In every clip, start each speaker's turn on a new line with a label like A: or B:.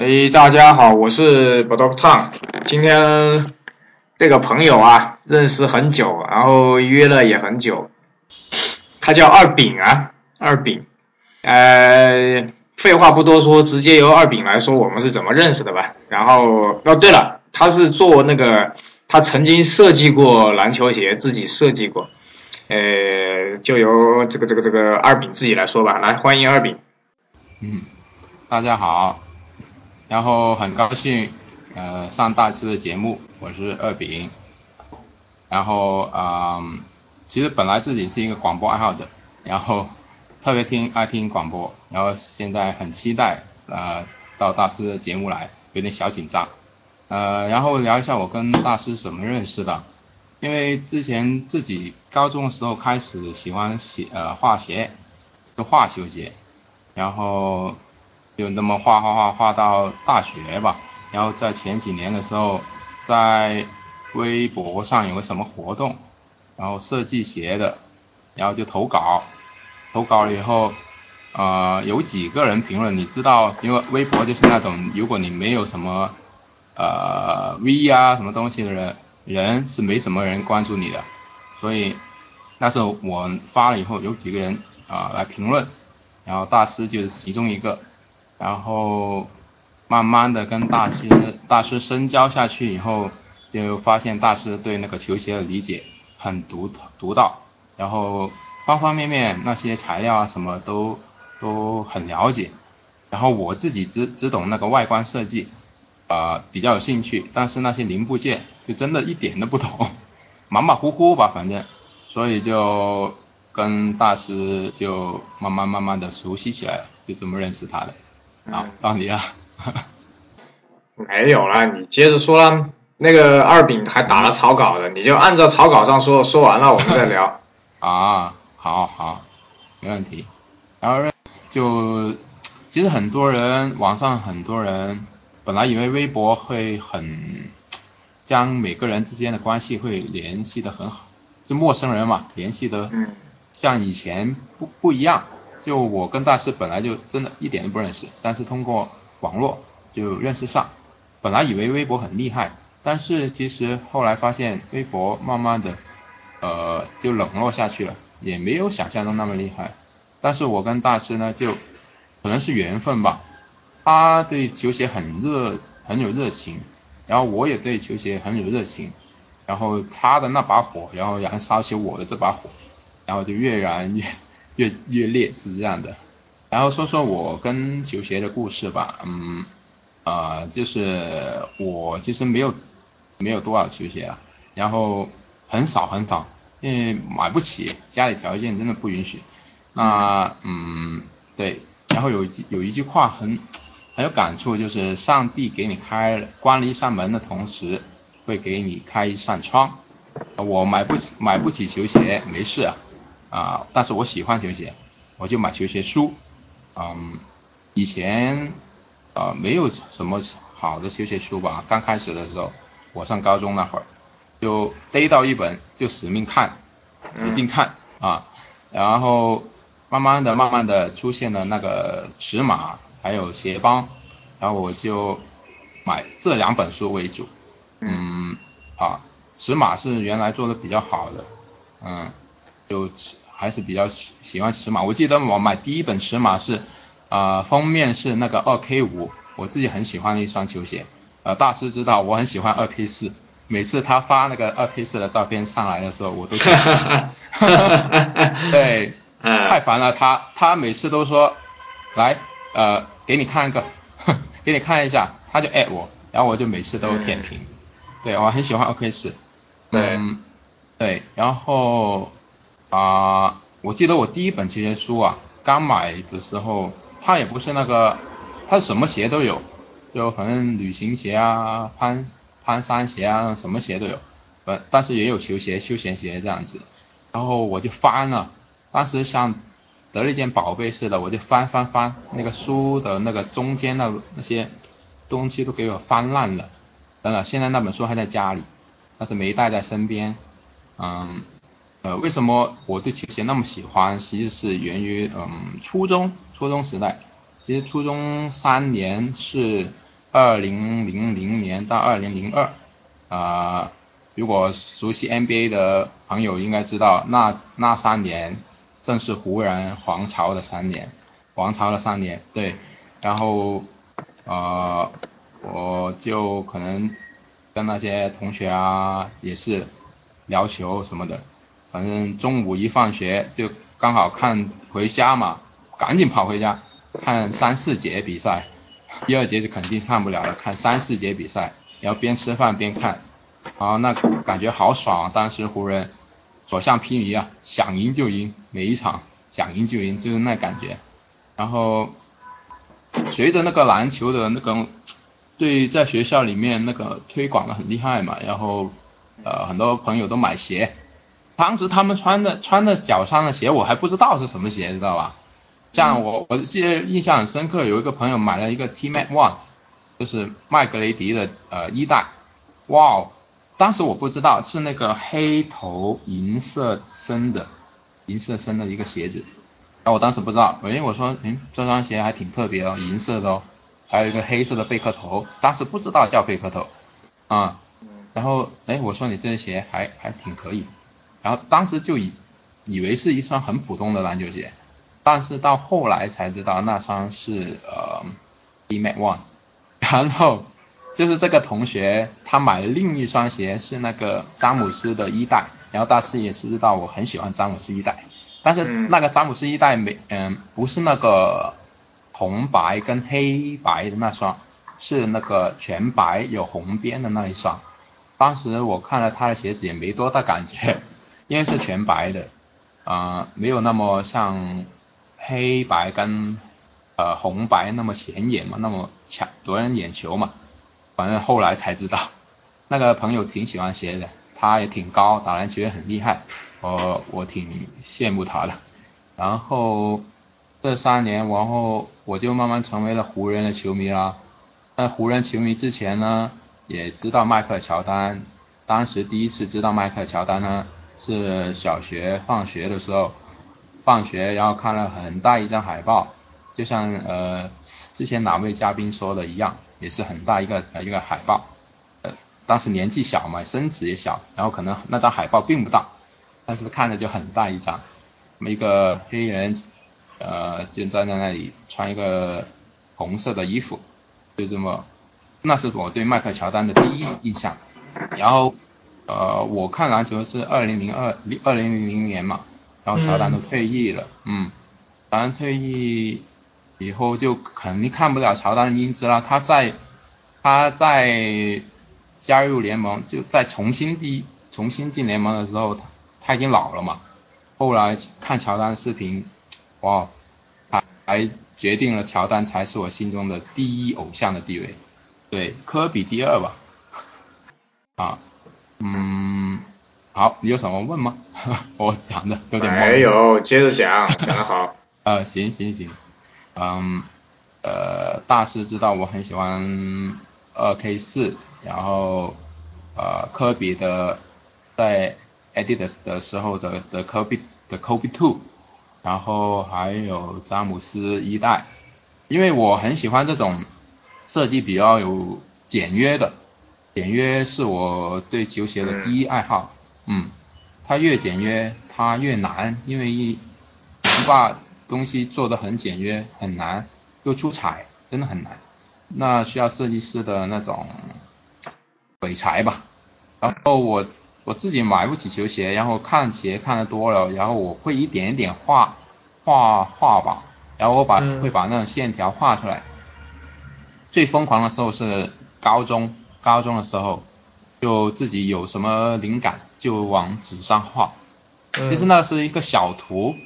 A: 哎，大家好，我是 b o d o g Tang。今天这个朋友啊，认识很久，然后约了也很久。他叫二饼啊，二饼。呃，废话不多说，直接由二饼来说我们是怎么认识的吧。然后，哦对了，他是做那个，他曾经设计过篮球鞋，自己设计过。呃，就由这个这个这个二饼自己来说吧。来，欢迎二饼。
B: 嗯，大家好，然后很高兴呃上大师的节目，我是二饼，然后啊，其实本来自己是一个广播爱好者，然后特别听爱听广播，然后现在很期待呃到大师的节目来，有点小紧张，呃，然后聊一下我跟大师怎么认识的。因为之前自己高中的时候开始喜欢写呃化学，就画球鞋，然后就那么画画画画到大学吧，然后在前几年的时候，在微博上有个什么活动，然后设计鞋的，然后就投稿，投稿了以后，呃有几个人评论，你知道，因为微博就是那种如果你没有什么呃 V 啊什么东西的人。人是没什么人关注你的，所以那时候我发了以后，有几个人啊来评论，然后大师就是其中一个，然后慢慢的跟大师大师深交下去以后，就发现大师对那个球鞋的理解很独独到，然后方方面面那些材料啊什么都都很了解，然后我自己只只懂那个外观设计。啊，比较有兴趣，但是那些零部件就真的一点都不懂，马马虎虎吧，反正，所以就跟大师就慢慢慢慢的熟悉起来了，就这么认识他的。好，到你了。
A: 没有了，你接着说啦。那个二饼还打了草稿的，你就按照草稿上说，说完了我们再聊。
B: 啊，好好，没问题。然后就其实很多人，网上很多人。本来以为微博会很将每个人之间的关系会联系的很好，就陌生人嘛，联系的像以前不不一样。就我跟大师本来就真的一点都不认识，但是通过网络就认识上。本来以为微博很厉害，但是其实后来发现微博慢慢的呃就冷落下去了，也没有想象中那么厉害。但是我跟大师呢，就可能是缘分吧。他对球鞋很热，很有热情，然后我也对球鞋很有热情，然后他的那把火，然后燃烧起我的这把火，然后就越燃越越越烈，是这样的。然后说说我跟球鞋的故事吧，嗯，啊，就是我其实没有没有多少球鞋啊，然后很少很少，因为买不起，家里条件真的不允许。那嗯，对，然后有一有一句话很。很有感触，就是上帝给你开关了一扇门的同时，会给你开一扇窗。我买不起买不起球鞋，没事啊，啊，但是我喜欢球鞋，我就买球鞋书。嗯，以前啊没有什么好的球鞋书吧，刚开始的时候，我上高中那会儿，就逮到一本就死命看，使劲看啊，然后慢慢的慢慢的出现了那个尺码。还有鞋帮，然后我就买这两本书为主，嗯，啊，尺码是原来做的比较好的，嗯，就还是比较喜喜欢尺码。我记得我买第一本尺码是，啊，封面是那个二 K 五，我自己很喜欢的一双球鞋，呃，大师知道我很喜欢二 K 四，每次他发那个二 K 四的照片上来的时候，我都，对，太烦了，他他每次都说，来。呃，给你看一个，给你看一下，他就艾我，然后我就每次都舔屏。对，我很喜欢二 K 四。
A: 对。
B: 对，然后啊，我记得我第一本球鞋书啊，刚买的时候，它也不是那个，它什么鞋都有，就反正旅行鞋啊、攀攀山鞋啊，什么鞋都有。呃，但是也有球鞋、休闲鞋这样子。然后我就翻了，当时像。得了一件宝贝似的，我就翻翻翻，那个书的那个中间的那些东西都给我翻烂了。真的，现在那本书还在家里，但是没带在身边。嗯，呃，为什么我对球鞋那么喜欢？其实是源于嗯初中初中时代。其实初中三年是二零零零年到二零零二，啊，如果熟悉 NBA 的朋友应该知道，那那三年正是湖人皇朝的三年，皇朝的三年，对，然后，呃，我就可能跟那些同学啊也是聊球什么的，反正中午一放学就刚好看回家嘛，赶紧跑回家看三四节比赛。第二节是肯定看不了了，看三四节比赛，然后边吃饭边看，然后那感觉好爽。当时湖人所向披靡啊，想赢就赢，每一场想赢就赢，就是那感觉。然后随着那个篮球的那个对在学校里面那个推广的很厉害嘛，然后呃很多朋友都买鞋，当时他们穿的穿的脚上的鞋我还不知道是什么鞋，知道吧？像我，我记得印象很深刻，有一个朋友买了一个 T Mac One，就是麦格雷迪的呃一代，哇，当时我不知道是那个黑头银色深的，银色深的一个鞋子，然后我当时不知道，哎，我说，嗯，这双鞋还挺特别哦，银色的哦，还有一个黑色的贝壳头，当时不知道叫贝壳头，啊，然后，哎，我说你这鞋还还挺可以，然后当时就以以为是一双很普通的篮球鞋。但是到后来才知道那双是呃 D Mac One，然后就是这个同学他买了另一双鞋是那个詹姆斯的一代，然后大师也是知道我很喜欢詹姆斯一代，但是那个詹姆斯一代没嗯不是那个红白跟黑白的那双，是那个全白有红边的那一双，当时我看了他的鞋子也没多大感觉，因为是全白的啊没有那么像。黑白跟呃红白那么显眼嘛，那么抢夺人眼球嘛，反正后来才知道，那个朋友挺喜欢鞋的，他也挺高，打篮球也很厉害，我我挺羡慕他的。然后这三年，然后我就慢慢成为了湖人的球迷啦。在湖人球迷之前呢，也知道迈克尔乔丹，当时第一次知道迈克尔乔丹呢，是小学放学的时候。放学，然后看了很大一张海报，就像呃之前哪位嘉宾说的一样，也是很大一个一个海报。呃，当时年纪小嘛，身子也小，然后可能那张海报并不大，但是看着就很大一张。一个黑人，呃，就站在那里穿一个红色的衣服，就这么，那是我对迈克乔丹的第一印象。然后，呃，我看篮球是二零零二二零零零年嘛。然后乔丹都退役了，嗯，乔丹退役以后就肯定看不了乔丹的英姿了。他在他在加入联盟，就在重新第重新进联盟的时候，他他已经老了嘛。后来看乔丹视频，哇，还还决定了乔丹才是我心中的第一偶像的地位，对，科比第二吧，啊，嗯。好，你有什么问吗？我讲的有点
A: 没有，接着讲，讲得好。
B: 呃，行行行，嗯，呃，大师知道我很喜欢二 K 四，然后呃，科比的在 Adidas 的时候的的科比的 Kobe Two，然后还有詹姆斯一代，因为我很喜欢这种设计比较有简约的，简约是我对球鞋的第一爱好。嗯，它越简约，它越难，因为一把东西做的很简约，很难，又出彩，真的很难。那需要设计师的那种鬼才吧。然后我我自己买不起球鞋，然后看鞋看的多了，然后我会一点一点画画画吧，然后我把会把那种线条画出来。最疯狂的时候是高中，高中的时候。就自己有什么灵感就往纸上画，其实那是一个小图，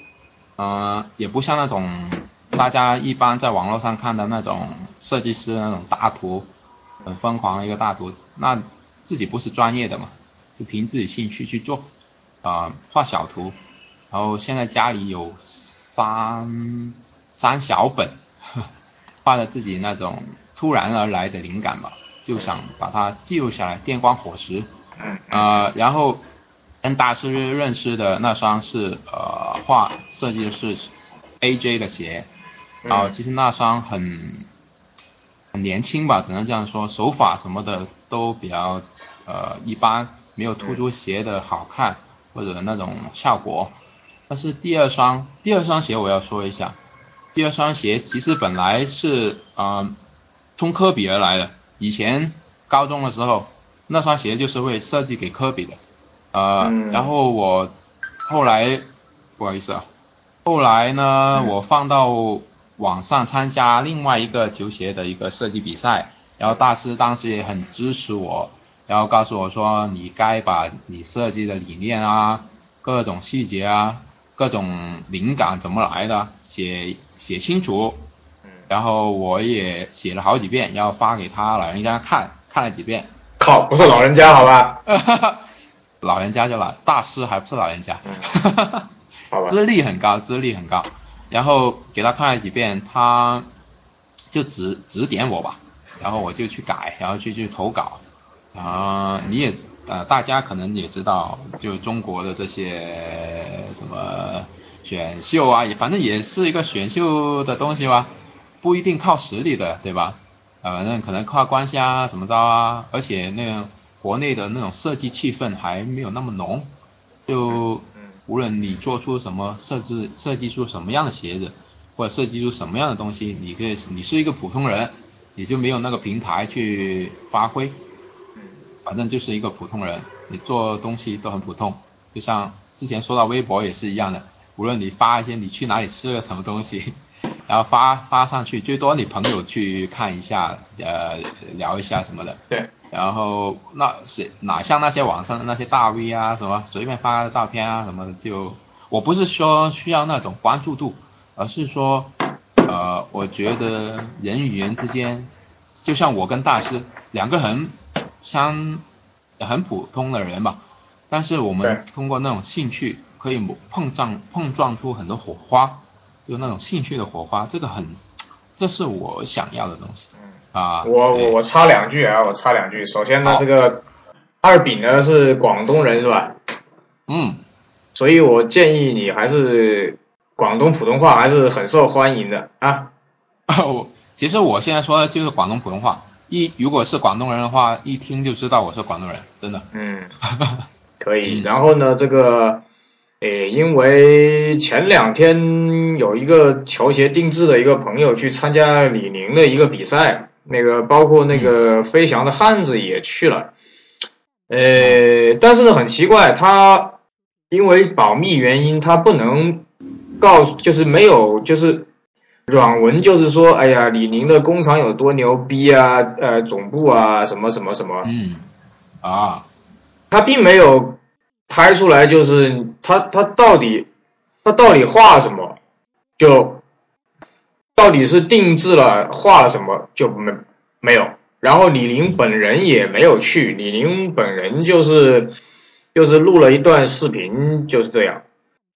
B: 嗯，也不像那种大家一般在网络上看的那种设计师那种大图，很疯狂的一个大图，那自己不是专业的嘛，就凭自己兴趣去做，啊，画小图，然后现在家里有三三小本，画的自己那种突然而来的灵感吧。就想把它记录下来，电光火石。
A: 嗯。
B: 呃，然后跟大师认识的那双是呃画设计的是 AJ 的鞋，然后其实那双很很年轻吧，只能这样说，手法什么的都比较呃一般，没有突出鞋的好看或者那种效果。但是第二双第二双鞋我要说一下，第二双鞋其实本来是啊冲科比而来的，以前高中的时候那双鞋就是会设计给科比的，呃，然后我后来不好意思啊，后来呢我放到。网上参加另外一个球鞋的一个设计比赛，然后大师当时也很支持我，然后告诉我说你该把你设计的理念啊、各种细节啊、各种灵感怎么来的写写清楚。然后我也写了好几遍，然后发给他老人家看，看了几遍。
A: 靠，不是老人家好吧？
B: 老人家就老大师还不是老人家，
A: 哈哈？
B: 资历很高，资历很高。然后给他看了几遍，他就指指点我吧，然后我就去改，然后去去投稿。啊，你也呃，大家可能也知道，就中国的这些什么选秀啊，也反正也是一个选秀的东西吧，不一定靠实力的，对吧？呃，反正可能靠关系啊，怎么着啊？而且那个国内的那种设计气氛还没有那么浓，就。无论你做出什么设置，设计出什么样的鞋子，或者设计出什么样的东西，你可以，你是一个普通人，你就没有那个平台去发挥。反正就是一个普通人，你做东西都很普通。就像之前说到微博也是一样的，无论你发一些你去哪里吃了什么东西，然后发发上去，最多你朋友去看一下，呃，聊一下什么的。
A: 对。
B: 然后那是哪像那些网上的那些大 V 啊什么随便发个照片啊什么的就我不是说需要那种关注度，而是说呃我觉得人与人之间就像我跟大师两个很相很普通的人吧，但是我们通过那种兴趣可以碰撞碰撞出很多火花，就那种兴趣的火花，这个很这是我想要的东西。啊，
A: 我我我插两句啊，我插两句。首先呢，这个二饼呢是广东人是吧？
B: 嗯，
A: 所以我建议你还是广东普通话还是很受欢迎的啊。
B: 我，其实我现在说的就是广东普通话，一如果是广东人的话，一听就知道我是广东人，真的。
A: 嗯，可以。然后呢，这个，诶，因为前两天有一个球鞋定制的一个朋友去参加李宁的一个比赛。那个包括那个飞翔的汉子也去了，呃，但是呢很奇怪，他因为保密原因，他不能告诉，就是没有，就是软文，就是说，哎呀，李宁的工厂有多牛逼啊，呃，总部啊，什么什么什么，
B: 嗯，啊，
A: 他并没有拍出来，就是他他到底他到底画什么，就。到底是定制了画了什么就没没有，然后李宁本人也没有去，李宁本人就是就是录了一段视频就是这样，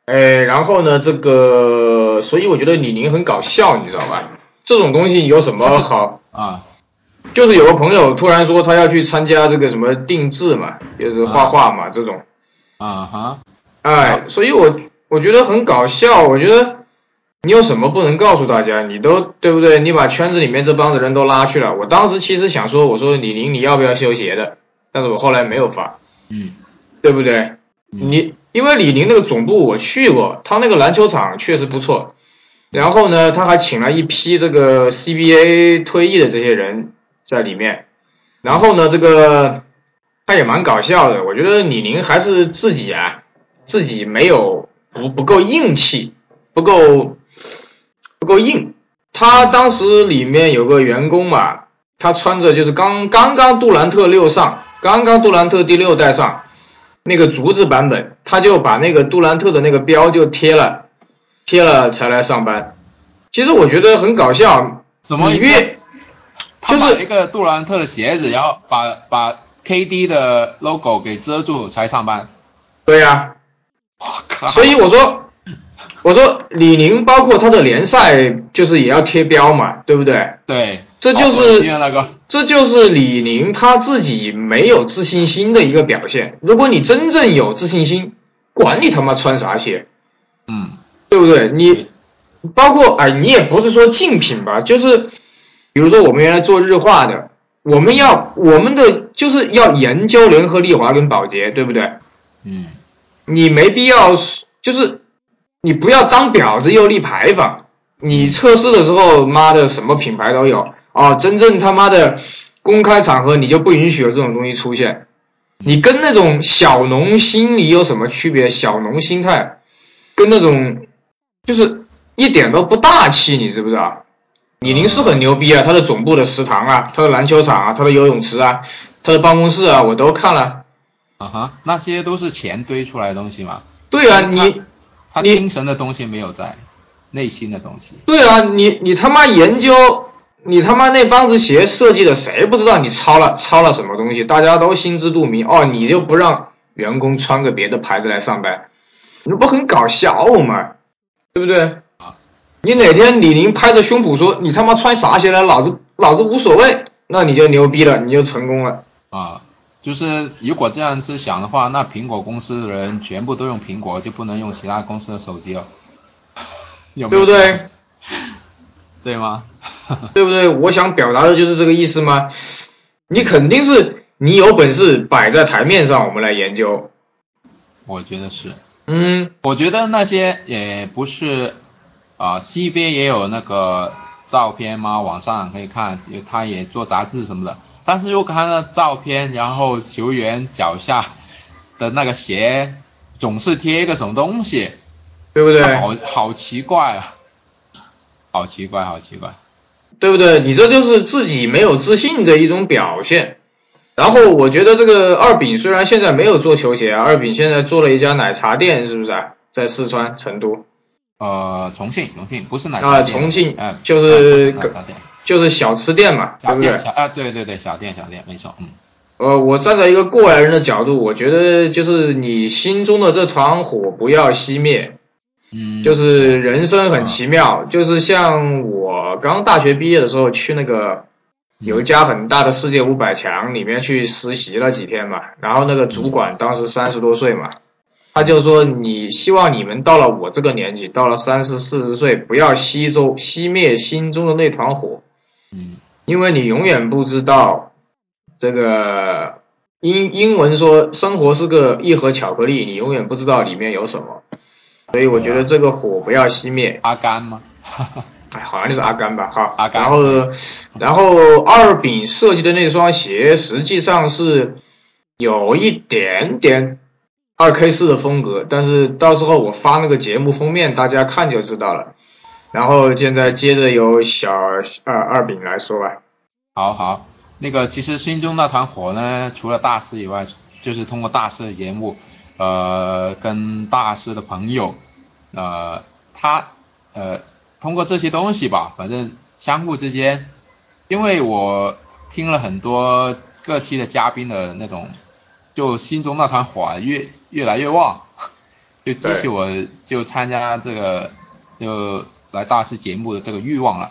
A: 哎，然后呢这个，所以我觉得李宁很搞笑，你知道吧？这种东西有什么好
B: 啊？
A: 就是有个朋友突然说他要去参加这个什么定制嘛，就是画画嘛这种，
B: 啊哈，
A: 哎，所以我我觉得很搞笑，我觉得。你有什么不能告诉大家？你都对不对？你把圈子里面这帮子人都拉去了。我当时其实想说，我说李宁你要不要修鞋的？但是我后来没有发，
B: 嗯，
A: 对不对？你因为李宁那个总部我去过，他那个篮球场确实不错。然后呢，他还请了一批这个 CBA 退役的这些人在里面。然后呢，这个他也蛮搞笑的。我觉得李宁还是自己啊，自己没有不不够硬气，不够。不够硬，他当时里面有个员工嘛，他穿着就是刚刚刚杜兰特六上，刚刚杜兰特第六代上那个竹子版本，他就把那个杜兰特的那个标就贴了，贴了才来上班。其实我觉得很搞笑，
B: 什么
A: 越就是
B: 一个杜兰特的鞋子，然后把把 KD 的 logo 给遮住才上班。
A: 对呀，
B: 我靠！
A: 所以我说。我说李宁包括他的联赛就是也要贴标嘛，对不对？
B: 对，
A: 这就是这就是李宁他自己没有自信心的一个表现。如果你真正有自信心，管你他妈穿啥鞋，
B: 嗯，
A: 对不对？你包括哎，你也不是说竞品吧，就是比如说我们原来做日化的，我们要我们的就是要研究联合利华跟宝洁，对不对？
B: 嗯，
A: 你没必要，就是你不要当婊子又立牌坊。你测试的时候，妈的什么品牌都有啊！真正他妈的公开场合，你就不允许有这种东西出现。你跟那种小农心理有什么区别？小农心态跟那种就是一点都不大气，你知不知道？李宁是很牛逼啊，他的总部的食堂啊，他的篮球场啊，他的游泳池啊，他的办公室啊，我都看了。
B: 啊哈，那些都是钱堆出来的东西吗？
A: 对啊，你
B: 他精神的东西没有在，内心的东西。
A: 对啊，你你他妈研究，你他妈那帮子鞋设计的，谁不知道你抄了抄了什么东西？大家都心知肚明。哦，你就不让员工穿个别的牌子来上班，你不很搞笑吗？对不对？你哪天李宁拍着胸脯说你他妈穿啥鞋来，老子老子无所谓，那你就牛逼了，你就成功了
B: 啊！就是如果这样子想的话，那苹果公司的人全部都用苹果，就不能用其他公司的手机了，
A: 对不对？
B: 对吗？
A: 对不对？我想表达的就是这个意思吗？你肯定是你有本事摆在台面上，我们来研究。
B: 我觉得是。
A: 嗯，
B: 我觉得那些也不是。啊，C 边也有那个照片吗？网上可以看，他也做杂志什么的。但是又看了照片，然后球员脚下的那个鞋总是贴一个什么东西，
A: 对不对？
B: 好好奇怪啊，好奇怪，好奇怪，
A: 对不对？你这就是自己没有自信的一种表现。然后我觉得这个二饼虽然现在没有做球鞋啊，二饼现在做了一家奶茶店，是不是啊？在四川成都。
B: 呃，重庆，重庆不是奶茶
A: 店，重庆，就是就是小吃店嘛，
B: 对
A: 不对？
B: 小啊，对对对，小店小店，没错，嗯。
A: 呃，我站在一个过来人的角度，我觉得就是你心中的这团火不要熄灭，
B: 嗯，
A: 就是人生很奇妙，就是像我刚大学毕业的时候去那个有一家很大的世界五百强里面去实习了几天嘛，然后那个主管当时三十多岁嘛。他就说：“你希望你们到了我这个年纪，到了三十四十岁，不要熄中熄灭心中的那团火，
B: 嗯，
A: 因为你永远不知道这个英英文说生活是个一盒巧克力，你永远不知道里面有什么，所以我觉得这个火不要熄灭。
B: 阿甘吗？
A: 哎，好像就是阿甘吧，哈。
B: 阿甘。
A: 然后，然后二饼设计的那双鞋实际上是有一点点。”二 K 四的风格，但是到时候我发那个节目封面，大家看就知道了。然后现在接着由小二二饼来说吧。
B: 好好，那个其实心中那团火呢，除了大师以外，就是通过大师的节目，呃，跟大师的朋友，呃，他呃，通过这些东西吧，反正相互之间，因为我听了很多各期的嘉宾的那种。就心中那团火越越来越旺，就激起我就参加这个就来大师节目的这个欲望了。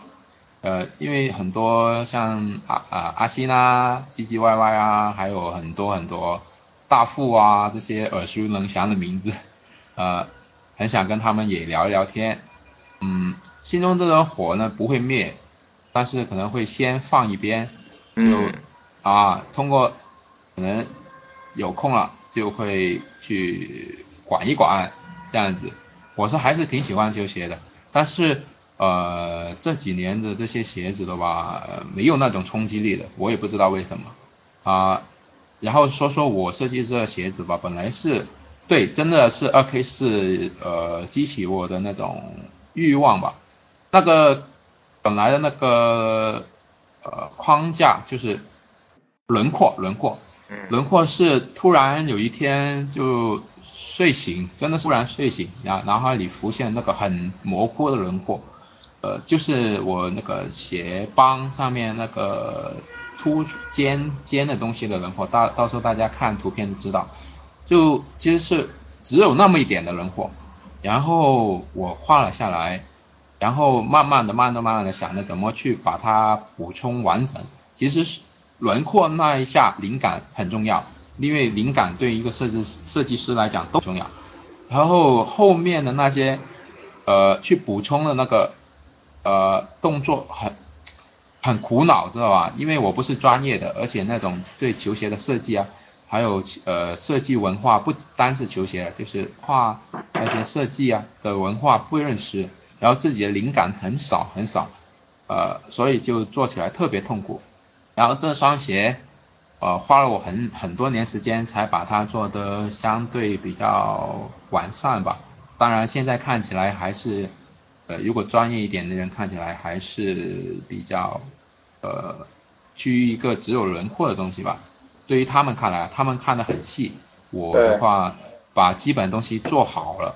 B: 呃，因为很多像阿啊阿星啊、唧唧歪歪啊，还有很多很多大富啊这些耳熟能详的名字，呃，很想跟他们也聊一聊天。嗯，心中这团火呢不会灭，但是可能会先放一边，就啊通过可能。有空了就会去管一管这样子，我是还是挺喜欢球鞋的，但是呃这几年的这些鞋子的话没有那种冲击力的，我也不知道为什么啊。然后说说我设计这鞋子吧，本来是对，真的是二 K 四呃激起我的那种欲望吧。那个本来的那个呃框架就是轮廓轮廓。轮廓是突然有一天就睡醒，真的突然睡醒，然后脑海里浮现那个很模糊的轮廓，呃，就是我那个鞋帮上面那个凸尖尖的东西的轮廓，到到时候大家看图片就知道，就其实是只有那么一点的轮廓，然后我画了下来，然后慢慢的、慢的、慢慢的想着怎么去把它补充完整，其实是。轮廓那一下灵感很重要，因为灵感对一个设计设计师来讲都重要。然后后面的那些，呃，去补充的那个，呃，动作很很苦恼，知道吧？因为我不是专业的，而且那种对球鞋的设计啊，还有呃设计文化，不单是球鞋，就是画那些设计啊的文化不认识，然后自己的灵感很少很少，呃，所以就做起来特别痛苦。然后这双鞋，呃，花了我很很多年时间才把它做的相对比较完善吧。当然现在看起来还是，呃，如果专业一点的人看起来还是比较，呃，趋于一个只有轮廓的东西吧。对于他们看来，他们看得很细。我的话，把基本东西做好了。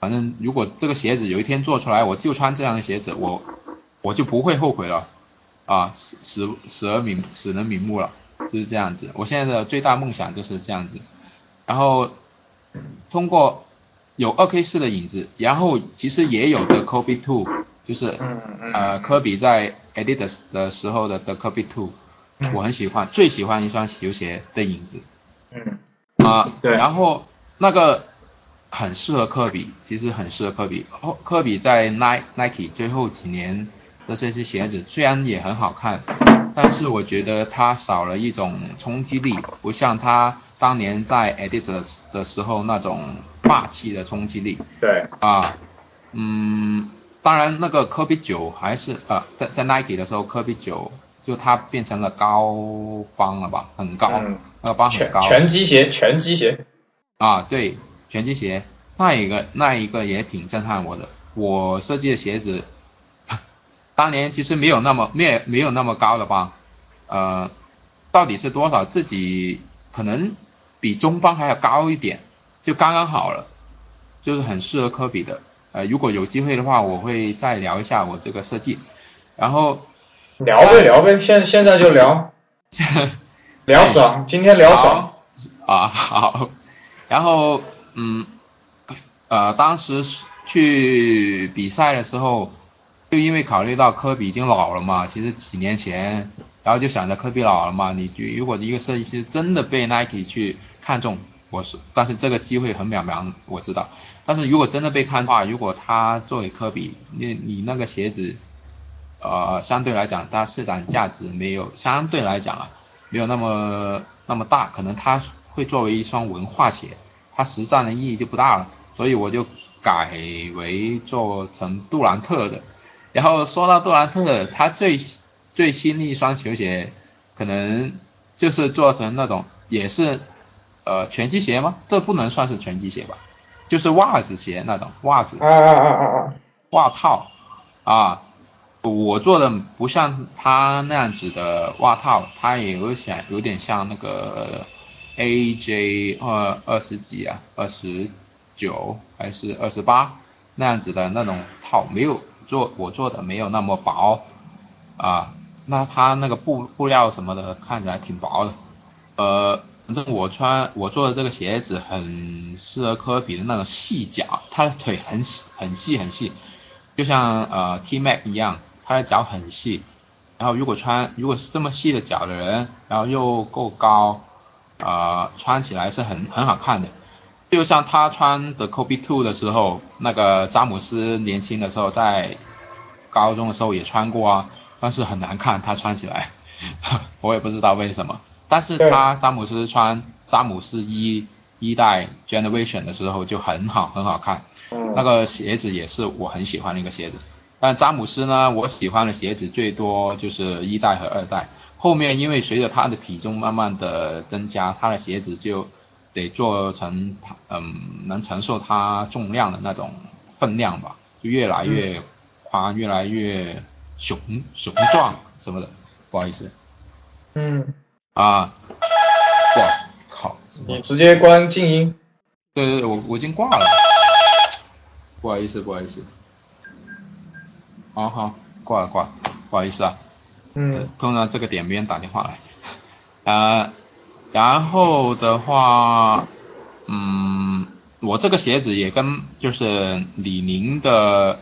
B: 反正如果这个鞋子有一天做出来，我就穿这样的鞋子，我我就不会后悔了。啊，死死死而瞑死人瞑目了，就是这样子。我现在的最大梦想就是这样子。然后通过有二 K 四的影子，然后其实也有的 Kobe Two，就是呃科比在 Adidas 的时候的的 Kobe Two，我很喜欢，最喜欢一双球鞋的影子。
A: 嗯。
B: 啊，
A: 对。
B: 然后那个很适合科比，其实很适合科比。后科比在 Nike Nike 最后几年。这些是鞋子，虽然也很好看，但是我觉得它少了一种冲击力，不像它当年在 Adidas 的时候那种霸气的冲击力。
A: 对。
B: 啊，嗯，当然那个科比九还是呃，在在 Nike 的时候，科比九就它变成了高帮了吧，很高，那个帮很高。
A: 拳击鞋，拳击鞋。
B: 啊，对，拳击鞋，那一个那一个也挺震撼我的，我设计的鞋子。当年其实没有那么没没有那么高的吧，呃，到底是多少？自己可能比中方还要高一点，就刚刚好了，就是很适合科比的。呃，如果有机会的话，我会再聊一下我这个设计。然后
A: 聊呗聊呗，现现在就聊，聊爽，今天聊爽
B: 啊好。然后嗯呃，当时去比赛的时候。就因为考虑到科比已经老了嘛，其实几年前，然后就想着科比老了嘛，你就如果一个设计师真的被 Nike 去看中，我是，但是这个机会很渺茫，我知道。但是如果真的被看的话，如果他作为科比，你你那个鞋子，呃，相对来讲，它市场价值没有相对来讲啊，没有那么那么大，可能它会作为一双文化鞋，它实战的意义就不大了，所以我就改为做成杜兰特的。然后说到杜兰特，他最最新的一双球鞋，可能就是做成那种也是呃拳击鞋吗？这不能算是拳击鞋吧？就是袜子鞋那种袜子，袜套啊，我做的不像他那样子的袜套，它也有点有点像那个 AJ 二二十几啊，二十九还是二十八那样子的那种套，没有。做我做的没有那么薄啊，那它那个布布料什么的看起来挺薄的，呃，反正我穿我做的这个鞋子很适合科比的那种细脚，他的腿很很细很细，就像呃 T Mac 一样，他的脚很细，然后如果穿如果是这么细的脚的人，然后又够高，呃，穿起来是很很好看的。就像他穿的 Kobe Two 的时候，那个詹姆斯年轻的时候在高中的时候也穿过啊，但是很难看，他穿起来，我也不知道为什么。但是他詹姆斯穿詹姆斯一一代 Generation 的时候就很好，很好看。那个鞋子也是我很喜欢的一个鞋子。但詹姆斯呢，我喜欢的鞋子最多就是一代和二代。后面因为随着他的体重慢慢的增加，他的鞋子就。得做成它，嗯，能承受它重量的那种分量吧，就越来越宽，越来越雄雄壮什么的，不好意思。
A: 嗯。
B: 啊。哇靠！
A: 你直接关静音。
B: 对对对，我我已经挂了。不好意思，不好意思。好好，挂了挂了，不好意思啊。
A: 嗯。
B: 通常这个点没人打电话来。啊。然后的话，嗯，我这个鞋子也跟就是李宁的，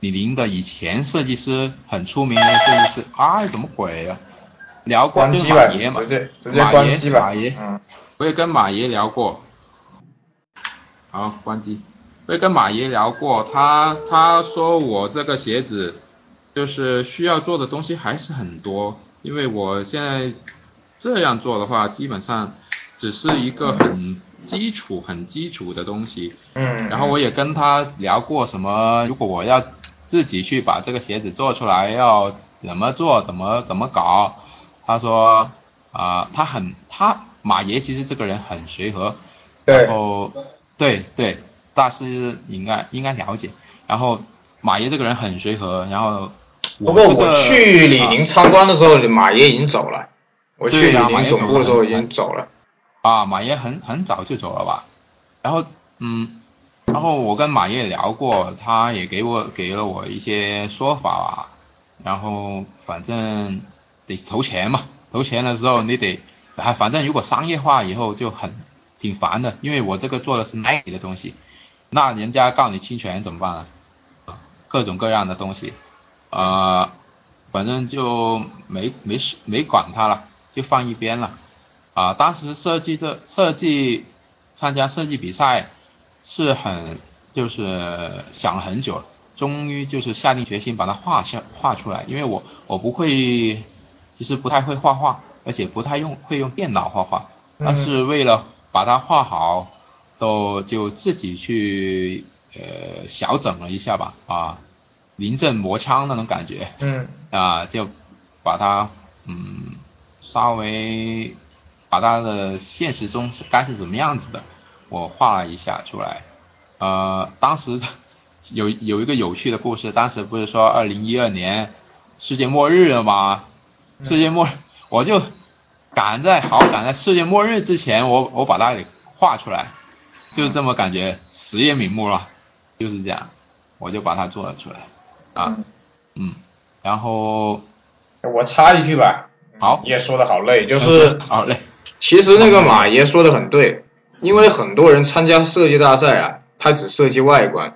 B: 李宁的以前设计师很出名的设计师，哎，怎么鬼啊？聊过就是马爷嘛，马爷马爷，我也跟马爷聊过。好，关机。我也跟马爷聊过，他他说我这个鞋子，就是需要做的东西还是很多，因为我现在这样做的话，基本上只是一个很基础、很基础的东西。
A: 嗯。
B: 然后我也跟他聊过什么，如果我要自己去把这个鞋子做出来，要怎么做，怎么怎么搞？他说啊，他很他马爷其实这个人很随和，然后对对，大师应该应该了解。然后马爷这个人很随和，然后
A: 不过我去李宁参观的时候，马爷已经走了。我去李宁总部的时候已经走了。
B: 啊，马爷很很早就走了吧？然后嗯，然后我跟马爷聊过，他也给我给了我一些说法吧。然后反正。得投钱嘛，投钱的时候你得，啊反正如果商业化以后就很挺烦的，因为我这个做的是 Nike 的东西，那人家告你侵权怎么办啊？各种各样的东西，呃，反正就没没事没管他了，就放一边了。啊，当时设计这设计参加设计比赛是很就是想了很久，终于就是下定决心把它画下画出来，因为我我不会。其实不太会画画，而且不太用会用电脑画画，但是为了把它画好，都就自己去呃小整了一下吧，啊，临阵磨枪那种感觉，
A: 嗯，
B: 啊就把它嗯稍微把它的现实中是该是什么样子的，我画了一下出来，呃，当时 有有一个有趣的故事，当时不是说二零一二年世界末日了吗？世界末，我就赶在好赶在世界末日之前，我我把它给画出来，就是这么感觉，实验名目了，就是这样，我就把它做了出来，啊，嗯，然后
A: 我插一句吧，
B: 好，
A: 也说的好累，就是
B: 好累，
A: 其实那个马爷说的很对，因为很多人参加设计大赛啊，他只设计外观，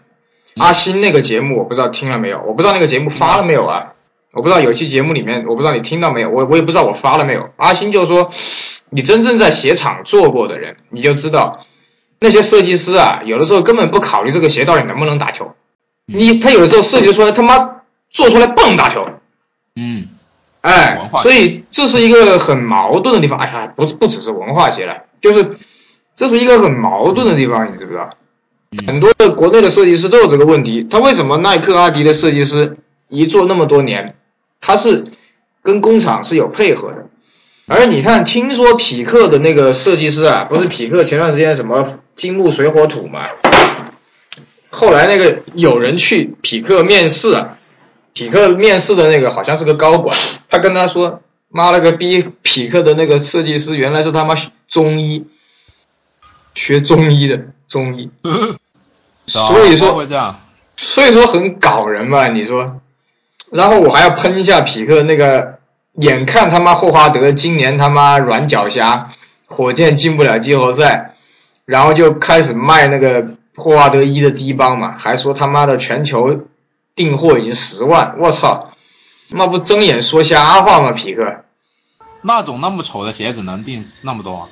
A: 阿星那个节目我不知道听了没有，我不知道那个节目发了没有啊。我不知道有期节目里面，我不知道你听到没有，我我也不知道我发了没有。阿星就说，你真正在鞋厂做过的人，你就知道那些设计师啊，有的时候根本不考虑这个鞋到底能不能打球，你他有的时候设计出来他妈做出来不能打球，
B: 嗯，
A: 哎，所以这是一个很矛盾的地方。哎呀，不不只是文化鞋了，就是这是一个很矛盾的地方，你知不知道？很多的国内的设计师都有这个问题，他为什么耐克、阿迪的设计师一做那么多年？他是跟工厂是有配合的，而你看，听说匹克的那个设计师啊，不是匹克前段时间什么金木水火土嘛？后来那个有人去匹克面试啊，匹克面试的那个好像是个高管，他跟他说：“妈了个逼，匹克的那个设计师原来是他妈中医，学中医的中医。”所以说所以说很搞人嘛，你说？然后我还要喷一下匹克那个，眼看他妈霍华德今年他妈软脚虾，火箭进不了季后赛，然后就开始卖那个霍华德一的低帮嘛，还说他妈的全球订货已经十万，我操，那不睁眼说瞎话吗？皮克，
B: 那种那么丑的鞋子能订那么多？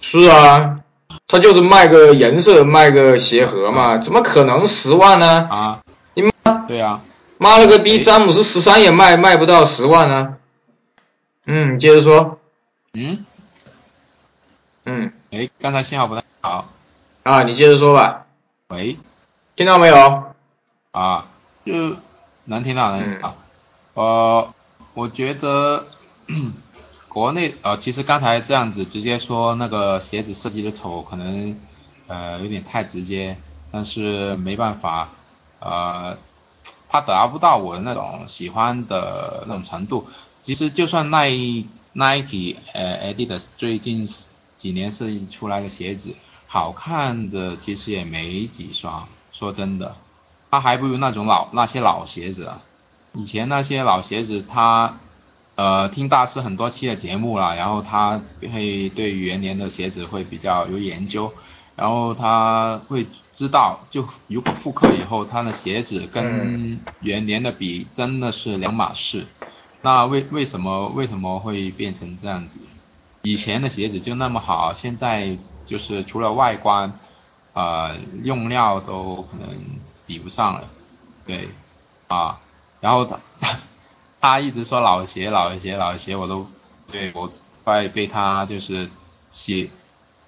A: 是啊，他就是卖个颜色，卖个鞋盒嘛，怎么可能十万呢？
B: 啊，
A: 你妈，
B: 对呀。
A: 妈了个逼！詹姆斯十三也卖卖不到十万呢。嗯，接着说。
B: 嗯。
A: 嗯。
B: 哎，刚才信号不太好。
A: 啊，你接着说吧。
B: 喂。
A: 听到没有？
B: 啊，就能听到，能听到。呃，我觉得 国内呃，其实刚才这样子直接说那个鞋子设计的丑，可能呃有点太直接，但是没办法，呃。他达不到我的那种喜欢的那种程度。其实就算耐 Nike 呃 Adidas 最近几年设计出来的鞋子好看的，其实也没几双。说真的，它还不如那种老那些老鞋子啊。以前那些老鞋子，他呃听大师很多期的节目了，然后他会对元年的鞋子会比较有研究。然后他会知道，就如果复刻以后，他的鞋子跟元年的比真的是两码事。那为为什么为什么会变成这样子？以前的鞋子就那么好，现在就是除了外观，呃，用料都可能比不上了。对，啊，然后他他一直说老鞋老鞋老鞋，我都对我快被他就是写，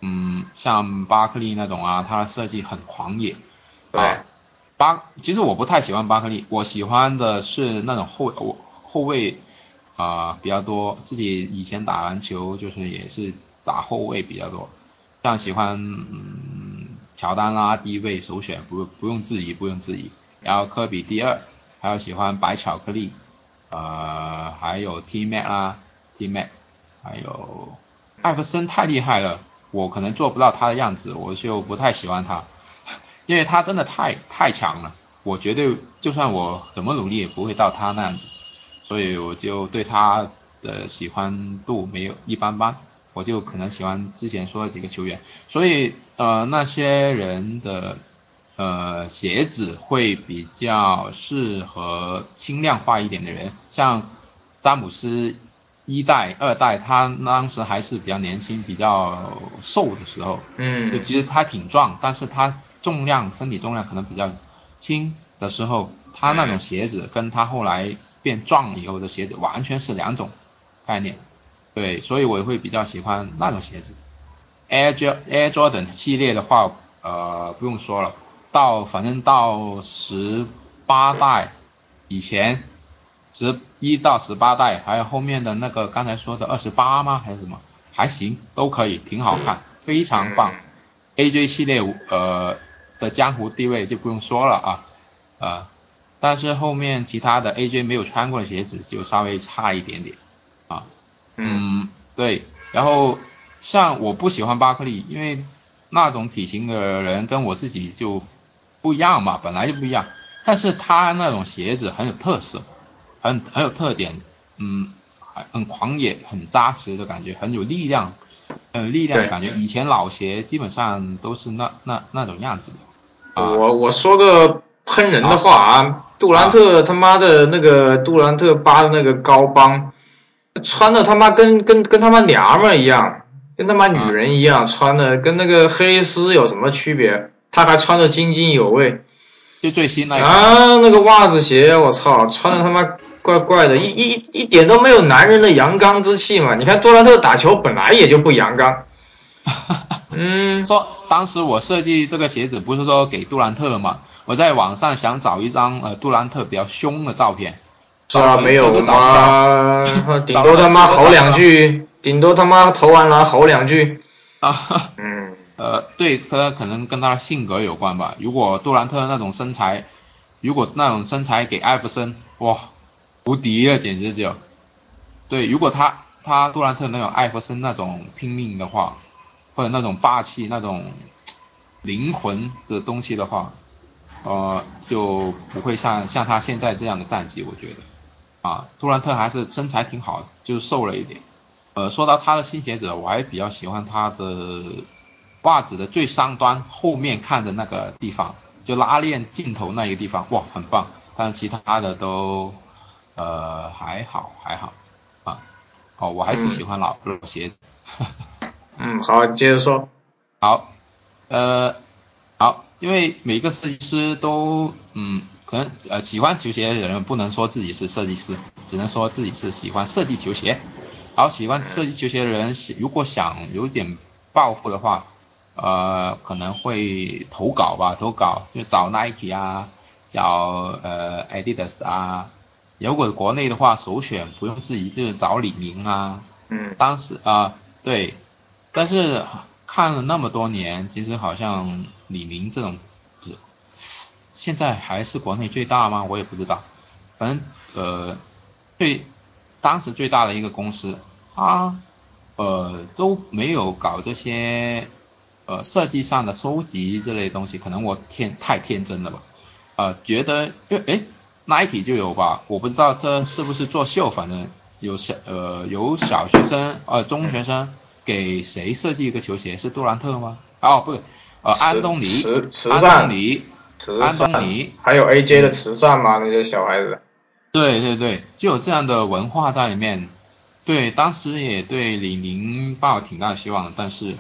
B: 嗯，像巴克利那种啊，他的设计很狂野。
A: 对。
B: 巴其实我不太喜欢巴克利，我喜欢的是那种后我后卫啊比较多，自己以前打篮球就是也是打后卫比较多，像喜欢嗯乔丹啦第一位首选不不用质疑不用质疑，然后科比第二，还有喜欢白巧克力，呃还有 T Mac 啦 T Mac，还有艾弗森太厉害了，我可能做不到他的样子，我就不太喜欢他。因为他真的太太强了，我绝对就算我怎么努力也不会到他那样子，所以我就对他的喜欢度没有一般般，我就可能喜欢之前说的几个球员，所以呃那些人的呃鞋子会比较适合轻量化一点的人，像詹姆斯。一代、二代，他当时还是比较年轻、比较瘦的时候，
A: 嗯，
B: 就其实他挺壮，但是他重量、身体重量可能比较轻的时候，他那种鞋子跟他后来变壮以后的鞋子完全是两种概念，对，所以我会比较喜欢那种鞋子。Air Air Jordan 系列的话，呃，不用说了，到反正到十八代以前。十一到十八代，还有后面的那个刚才说的二十八吗？还是什么？还行，都可以，挺好看，非常棒。AJ 系列呃的江湖地位就不用说了啊，呃，但是后面其他的 AJ 没有穿过的鞋子就稍微差一点点啊。嗯，对。然后像我不喜欢巴克利，因为那种体型的人跟我自己就不一样嘛，本来就不一样。但是他那种鞋子很有特色。很很有特点，嗯，很狂野，很扎实的感觉，很有力量，很有力量的感觉。以前老鞋基本上都是那那那种样子的。
A: 我我说个喷人的话啊，杜兰特他妈的那个杜兰特八的那个高帮，穿的他妈跟跟跟他妈娘们一样，跟他妈女人一样穿的，跟那个黑丝有什么区别？他还穿的津津有味。
B: 就最新那个
A: 啊，那个袜子鞋，我操，穿的他妈。怪怪的，一一一点都没有男人的阳刚之气嘛！你看杜兰特打球本来也就不阳刚。嗯，
B: 说当时我设计这个鞋子不是说给杜兰特嘛？我在网上想找一张呃杜兰特比较凶的照片，
A: 是啊，没有吗？顶多他妈吼两句，顶多他妈投完了吼两句。
B: 啊，嗯，呃，对，他可能跟他的性格有关吧。如果杜兰特那种身材，如果那种身材给艾弗森，哇！无敌了，简直就，对，如果他他杜兰特能有艾弗森那种拼命的话，或者那种霸气、那种灵魂的东西的话，呃，就不会像像他现在这样的战绩，我觉得，啊，杜兰特还是身材挺好的，就是瘦了一点。呃，说到他的新鞋子，我还比较喜欢他的袜子的最上端后面看的那个地方，就拉链尽头那一个地方，哇，很棒。但其他的都。呃，还好还好啊，哦，我还是喜欢老老鞋子。
A: 嗯，好，接着说。
B: 好，呃，好，因为每个设计师都，嗯，可能呃喜欢球鞋的人不能说自己是设计师，只能说自己是喜欢设计球鞋。好，喜欢设计球鞋的人，如果想有点抱负的话，呃，可能会投稿吧，投稿就找 Nike 啊，找呃 Adidas 啊。如果国内的话，首选不用质疑就是找李宁
A: 啊。嗯。
B: 当时啊，对，但是看了那么多年，其实好像李宁这种，现在还是国内最大吗？我也不知道。反正呃，最当时最大的一个公司，它呃都没有搞这些呃设计上的收集这类东西，可能我天太天真了吧？呃，觉得因为哎。Nike 就有吧，我不知道这是不是作秀，反正有小呃有小学生呃中学生给谁设计一个球鞋是杜兰特吗？哦不，呃安东尼，安东尼，安东尼，
A: 还有 AJ 的慈善吗？那些小孩子。
B: 对对对，就有这样的文化在里面。对，当时也对李宁抱有挺大的希望，但是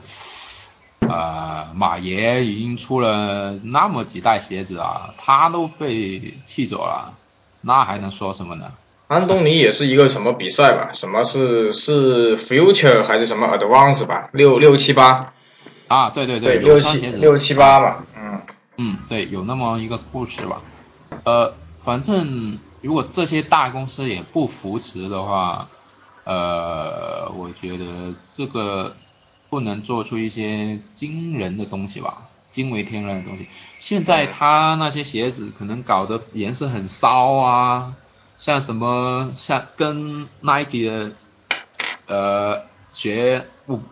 B: 呃马爷已经出了那么几代鞋子啊，他都被气走了。那还能说什么呢？
A: 安东尼也是一个什么比赛吧？什么是是 Future 还是什么 Advance 吧？六六七八。
B: 啊，对对
A: 对，
B: 六
A: 七六七八吧。嗯，
B: 对，有那么一个故事吧。呃，反正如果这些大公司也不扶持的话，呃，我觉得这个不能做出一些惊人的东西吧。惊为天人的东西，现在他那些鞋子可能搞得颜色很骚啊，像什么像跟 Nike 的呃学不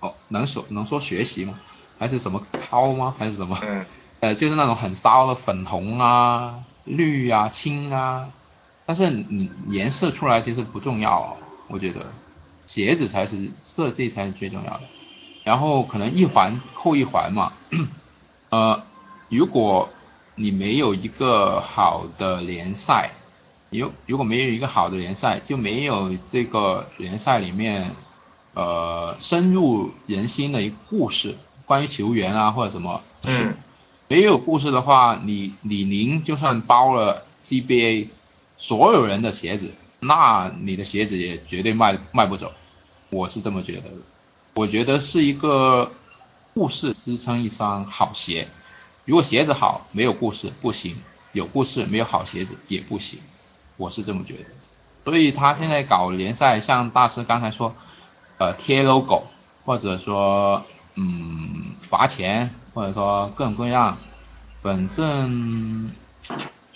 B: 哦能说能说学习吗？还是什么超吗？还是什么？
A: 嗯。
B: 呃，就是那种很骚的粉红啊、绿啊、青啊，但是你颜色出来其实不重要，我觉得鞋子才是设计才是最重要的。然后可能一环扣一环嘛，呃，如果你没有一个好的联赛，如如果没有一个好的联赛，就没有这个联赛里面呃深入人心的一个故事，关于球员啊或者什么，
A: 嗯，
B: 没有故事的话，你李宁就算包了 CBA 所有人的鞋子，那你的鞋子也绝对卖卖不走，我是这么觉得的。我觉得是一个故事支撑一双好鞋。如果鞋子好，没有故事不行；有故事没有好鞋子也不行。我是这么觉得。所以他现在搞联赛，像大师刚才说，呃，贴 logo，或者说嗯罚钱，或者说各种各样，反正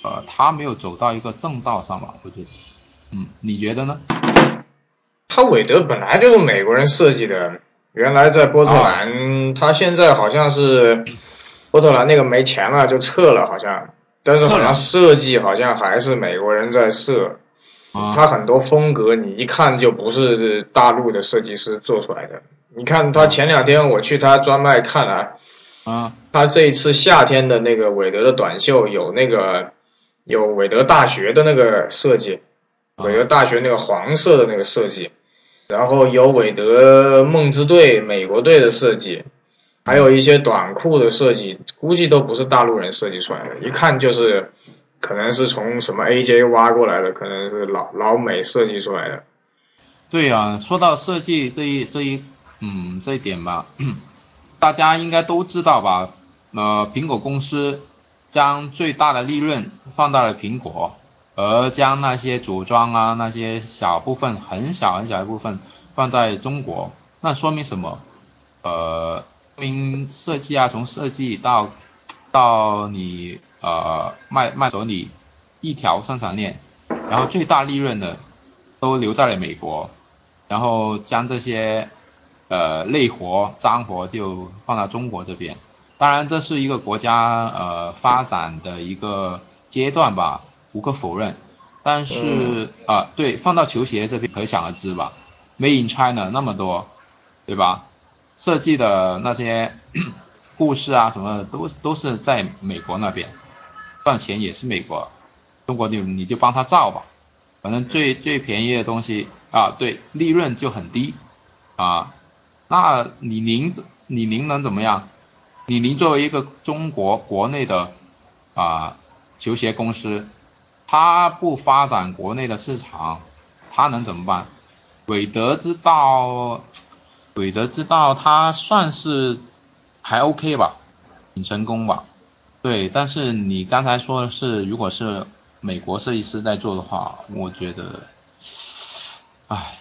B: 呃他没有走到一个正道上吧？我觉得，嗯，你觉得呢？
A: 他韦德本来就是美国人设计的。原来在波特兰，他现在好像是波特兰那个没钱了就撤了，好像，但是好像设计好像还是美国人在设，他很多风格你一看就不是大陆的设计师做出来的。你看他前两天我去他专卖看了，
B: 啊，
A: 他这一次夏天的那个韦德的短袖有那个有韦德大学的那个设计，韦德大学那个黄色的那个设计。然后有韦德梦之队美国队的设计，还有一些短裤的设计，估计都不是大陆人设计出来的，一看就是可能是从什么 AJ 挖过来的，可能是老老美设计出来的。
B: 对呀，说到设计这一这一嗯这一点吧，大家应该都知道吧？呃，苹果公司将最大的利润放到了苹果。而将那些组装啊，那些小部分很小很小一部分放在中国，那说明什么？呃，说明设计啊，从设计到到你呃卖卖走你一条生产链，然后最大利润的都留在了美国，然后将这些呃累活脏活就放到中国这边。当然，这是一个国家呃发展的一个阶段吧。无可否认，但是啊，对，放到球鞋这边可想而知吧，Made in China 那么多，对吧？设计的那些 故事啊什么的都都是在美国那边，赚钱也是美国，中国你你就帮他造吧，反正最最便宜的东西啊，对，利润就很低啊，那李宁李宁能怎么样？李宁作为一个中国国内的啊球鞋公司。他不发展国内的市场，他能怎么办？韦德之道，韦德之道，他算是还 OK 吧，挺成功吧。对，但是你刚才说的是，如果是美国设计师在做的话，我觉得，唉，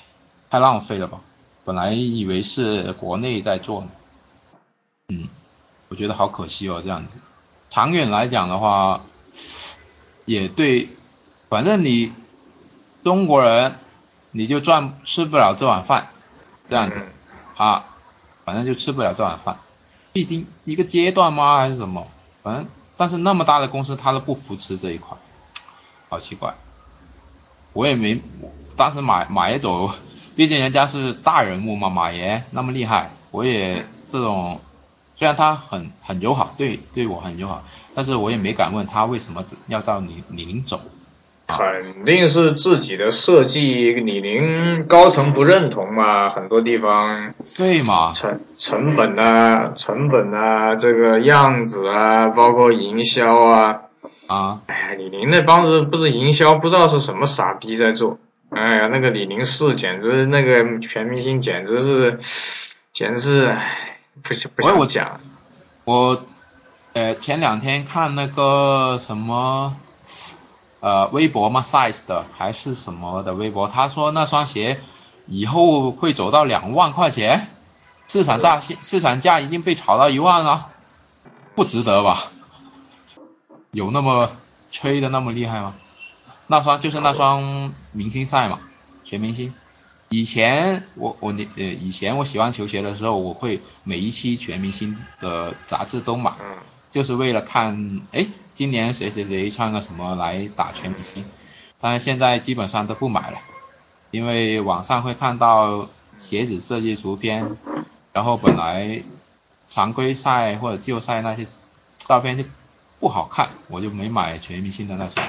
B: 太浪费了吧。本来以为是国内在做呢，嗯，我觉得好可惜哦，这样子。长远来讲的话，也对。反正你中国人，你就赚吃不了这碗饭，这样子啊，反正就吃不了这碗饭。毕竟一个阶段吗，还是什么？反正但是那么大的公司，他都不扶持这一块，好奇怪。我也没，当时马马爷走，毕竟人家是大人物嘛，马爷那么厉害，我也这种，虽然他很很友好，对对我很友好，但是我也没敢问他为什么要到你你临走。
A: 肯定是自己的设计，李宁高层不认同嘛，很多地方。
B: 对嘛？
A: 成成本啊，成本啊，这个样子啊，包括营销啊，
B: 啊，
A: 哎呀，李宁那帮子不是营销，不知道是什么傻逼在做。哎呀，那个李宁是简直那个全明星简直是，简直是，唉不是不
B: 我我
A: 想讲。
B: 我呃前两天看那个什么呃微博嘛，size 的还是什么的微博，他说那双鞋以后会走到两万块钱，市场价市场价已经被炒到一万了，不值得吧？有那么吹的那么厉害吗？那双就是那双明星赛嘛，全明星。以前我我你呃以前我喜欢球鞋的时候，我会每一期全明星的杂志都买，就是为了看，哎，今年谁谁谁穿个什么来打全明星。但是现在基本上都不买了，因为网上会看到鞋子设计图片，然后本来常规赛或者季后赛那些照片就不好看，我就没买全明星的那双，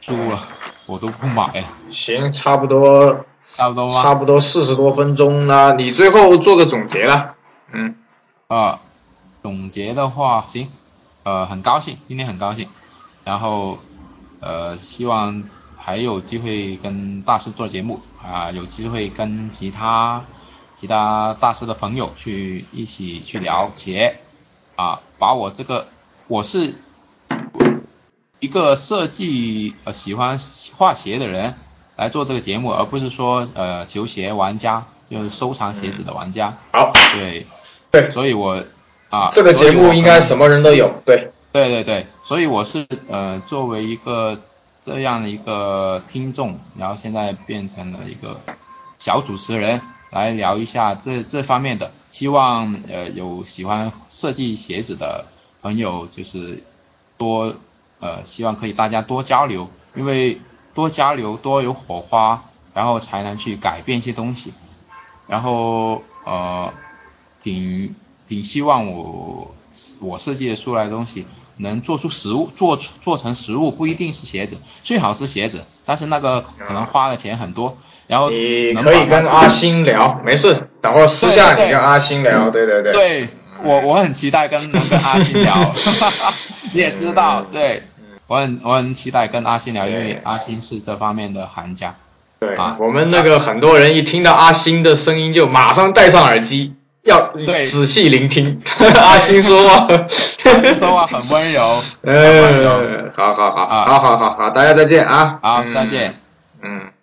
B: 输了我都不买，
A: 行，差不多
B: 差不多吗？
A: 差不多四十多分钟了，你最后做个总结了。嗯，
B: 啊，总结的话，行，呃，很高兴，今天很高兴，然后呃，希望还有机会跟大师做节目啊，有机会跟其他其他大师的朋友去一起去聊鞋啊，把我这个我是一个设计呃喜欢画鞋的人来做这个节目，而不是说呃球鞋玩家，就是收藏鞋子的玩家。
A: 好，
B: 对，
A: 对，
B: 所以我啊，
A: 这个节目应该什
B: 么？
A: 么人都有。对，
B: 对对对，所以我是呃作为一个这样的一个听众，然后现在变成了一个小主持人，来聊一下这这方面的。希望呃有喜欢设计鞋子的朋友，就是多呃希望可以大家多交流，因为多交流多有火花，然后才能去改变一些东西。然后呃挺挺希望我我设计的出来的东西能做出实物，做出做成实物，不一定是鞋子，最好是鞋子，但是那个可能花的钱很多，然后
A: 你可以跟阿星聊，没事，等会儿私下你跟阿星聊。对对对。
B: 对我我很期待跟能跟阿星聊，你也知道，对我很我很期待跟阿星聊，因为阿星是这方面的行家。
A: 对
B: 啊
A: 我们那个很多人一听到阿星的声音就马上戴上耳机，要
B: 对
A: 仔细聆听 阿星说话。
B: 阿星说话很温柔，很温柔。
A: 呃，好好好，
B: 啊
A: 好好好好，大家再见啊。
B: 好，
A: 嗯
B: 再见。
A: 嗯。